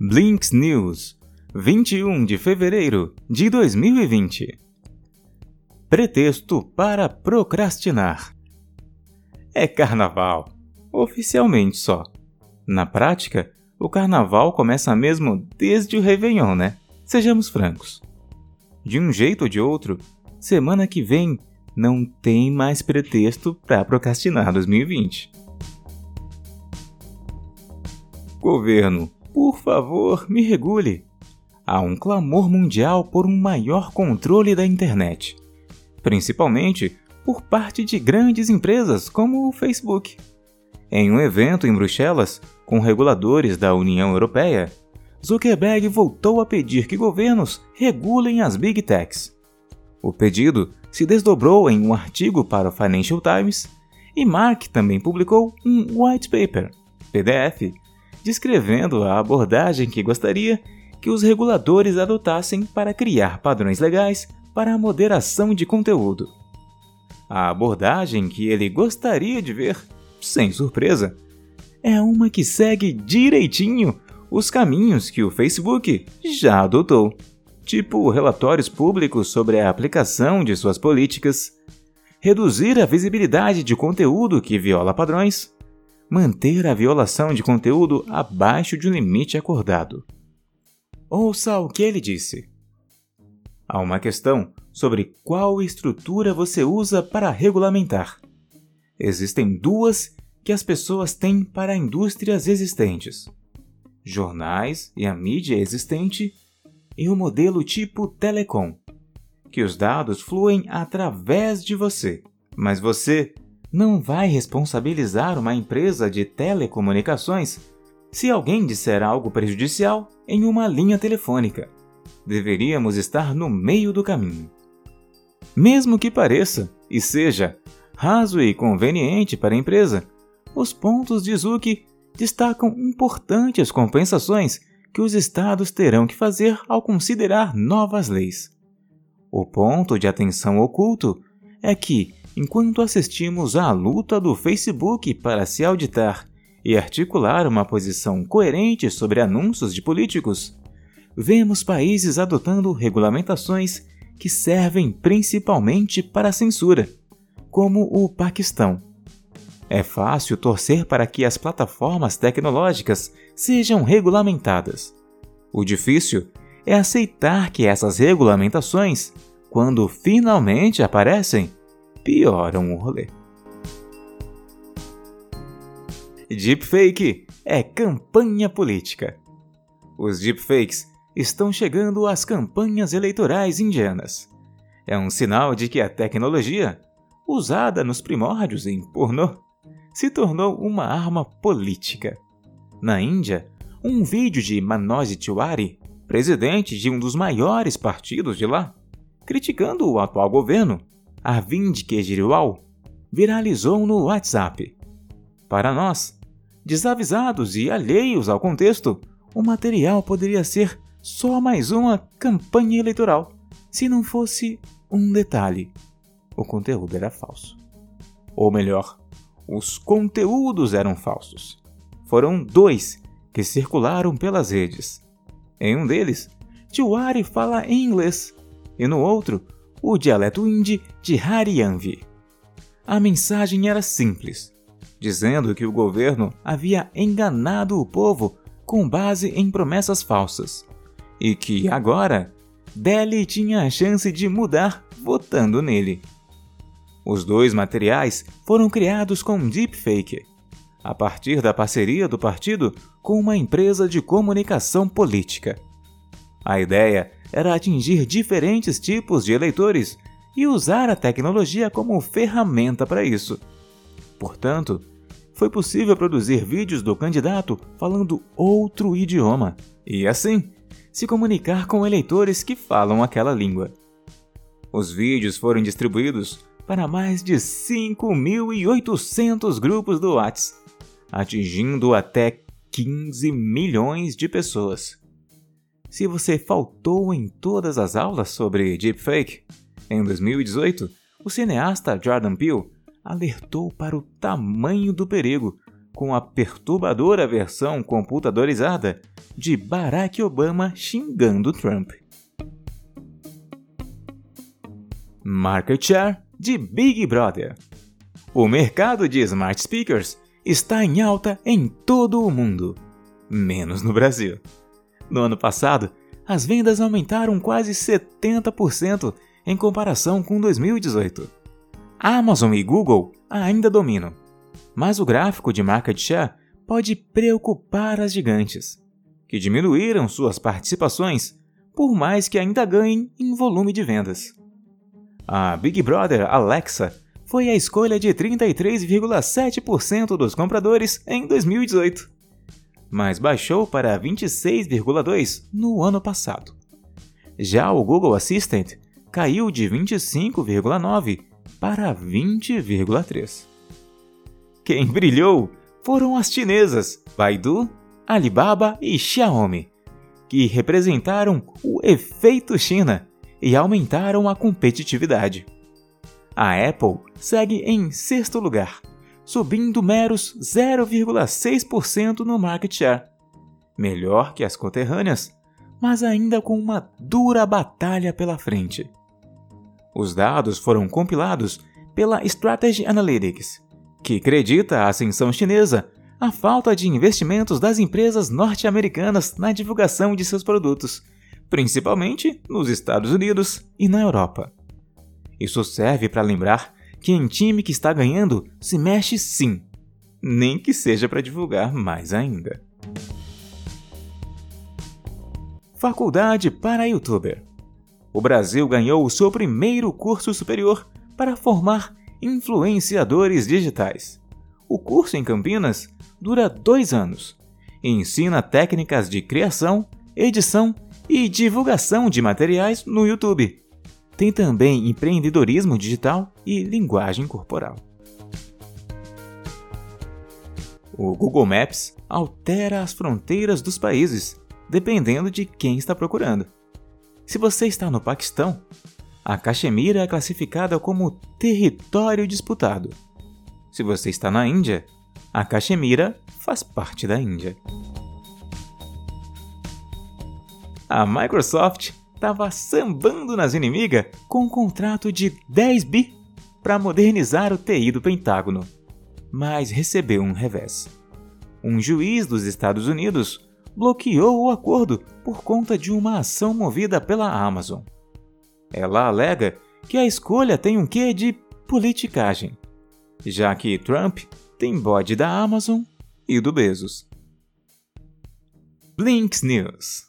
Blinks News, 21 de fevereiro de 2020. Pretexto para procrastinar. É carnaval, oficialmente só. Na prática, o carnaval começa mesmo desde o Réveillon, né? Sejamos francos. De um jeito ou de outro, semana que vem não tem mais pretexto para procrastinar 2020. Governo, por favor, me regule. Há um clamor mundial por um maior controle da internet, principalmente por parte de grandes empresas como o Facebook. Em um evento em Bruxelas, com reguladores da União Europeia, Zuckerberg voltou a pedir que governos regulem as Big Techs. O pedido se desdobrou em um artigo para o Financial Times e Mark também publicou um white paper, PDF, descrevendo a abordagem que gostaria que os reguladores adotassem para criar padrões legais para a moderação de conteúdo. A abordagem que ele gostaria de ver, sem surpresa, é uma que segue direitinho os caminhos que o Facebook já adotou, tipo relatórios públicos sobre a aplicação de suas políticas, reduzir a visibilidade de conteúdo que viola padrões, manter a violação de conteúdo abaixo de um limite acordado. Ouça o que ele disse. Há uma questão sobre qual estrutura você usa para regulamentar. Existem duas que as pessoas têm para indústrias existentes: jornais e a mídia existente, e o modelo tipo telecom, que os dados fluem através de você, mas você não vai responsabilizar uma empresa de telecomunicações se alguém disser algo prejudicial em uma linha telefônica. Deveríamos estar no meio do caminho. Mesmo que pareça e seja raso e conveniente para a empresa, os pontos de Zuki destacam importantes compensações que os estados terão que fazer ao considerar novas leis. O ponto de atenção oculto é que, enquanto assistimos à luta do Facebook para se auditar e articular uma posição coerente sobre anúncios de políticos, vemos países adotando regulamentações que servem principalmente para censura, como o Paquistão. É fácil torcer para que as plataformas tecnológicas sejam regulamentadas. O difícil é aceitar que essas regulamentações, quando finalmente aparecem, pioram o rolê. Deepfake é campanha política. Os deepfakes estão chegando às campanhas eleitorais indianas. É um sinal de que a tecnologia, usada nos primórdios em pornô, se tornou uma arma política. Na Índia, um vídeo de Manoj Tiwari, presidente de um dos maiores partidos de lá, criticando o atual governo, Arvind Kejriwal, viralizou no WhatsApp. Para nós, desavisados e alheios ao contexto, o material poderia ser só mais uma campanha eleitoral, se não fosse um detalhe: o conteúdo era falso. Ou melhor, os conteúdos eram falsos. Foram dois que circularam pelas redes. Em um deles, Tiwari fala em inglês e no outro, o dialeto hindi de Haryanvi. A mensagem era simples, dizendo que o governo havia enganado o povo com base em promessas falsas e que agora Delhi tinha a chance de mudar votando nele. Os dois materiais foram criados com deepfake, a partir da parceria do partido com uma empresa de comunicação política. A ideia era atingir diferentes tipos de eleitores e usar a tecnologia como ferramenta para isso. Portanto, foi possível produzir vídeos do candidato falando outro idioma e, assim, se comunicar com eleitores que falam aquela língua. Os vídeos foram distribuídos para mais de 5.800 grupos do WhatsApp, atingindo até 15 milhões de pessoas. Se você faltou em todas as aulas sobre deepfake, em 2018, o cineasta Jordan Peele alertou para o tamanho do perigo com a perturbadora versão computadorizada de Barack Obama xingando Trump. Market Share de Big Brother. O mercado de smart speakers está em alta em todo o mundo, menos no Brasil. No ano passado, as vendas aumentaram quase 70% em comparação com 2018. Amazon e Google ainda dominam, mas o gráfico de market share pode preocupar as gigantes, que diminuíram suas participações, por mais que ainda ganhem em volume de vendas. A Big Brother Alexa foi a escolha de 33,7% dos compradores em 2018, mas baixou para 26,2% no ano passado. Já o Google Assistant caiu de 25,9% para 20,3%. Quem brilhou foram as chinesas Baidu, Alibaba e Xiaomi, que representaram o efeito China e aumentaram a competitividade. A Apple segue em sexto lugar, subindo meros 0,6% no market share. Melhor que as conterrâneas, mas ainda com uma dura batalha pela frente. Os dados foram compilados pela Strategy Analytics, que acredita a ascensão chinesa à falta de investimentos das empresas norte-americanas na divulgação de seus produtos, principalmente nos Estados Unidos e na Europa. Isso serve para lembrar que em time que está ganhando se mexe sim, nem que seja para divulgar mais ainda. Faculdade para Youtuber. O Brasil ganhou o seu primeiro curso superior para formar influenciadores digitais. O curso em Campinas dura dois anos e ensina técnicas de criação, edição e divulgação de materiais no YouTube tem também empreendedorismo digital e linguagem corporal. O Google Maps altera as fronteiras dos países, dependendo de quem está procurando. Se você está no Paquistão, a Caxemira é classificada como território disputado. Se você está na Índia, a Caxemira faz parte da Índia. A Microsoft estava sambando nas inimigas com um contrato de 10 bi para modernizar o TI do Pentágono, mas recebeu um revés. Um juiz dos Estados Unidos bloqueou o acordo por conta de uma ação movida pela Amazon. Ela alega que a escolha tem um quê de politicagem, já que Trump tem bode da Amazon e do Bezos. Blinks News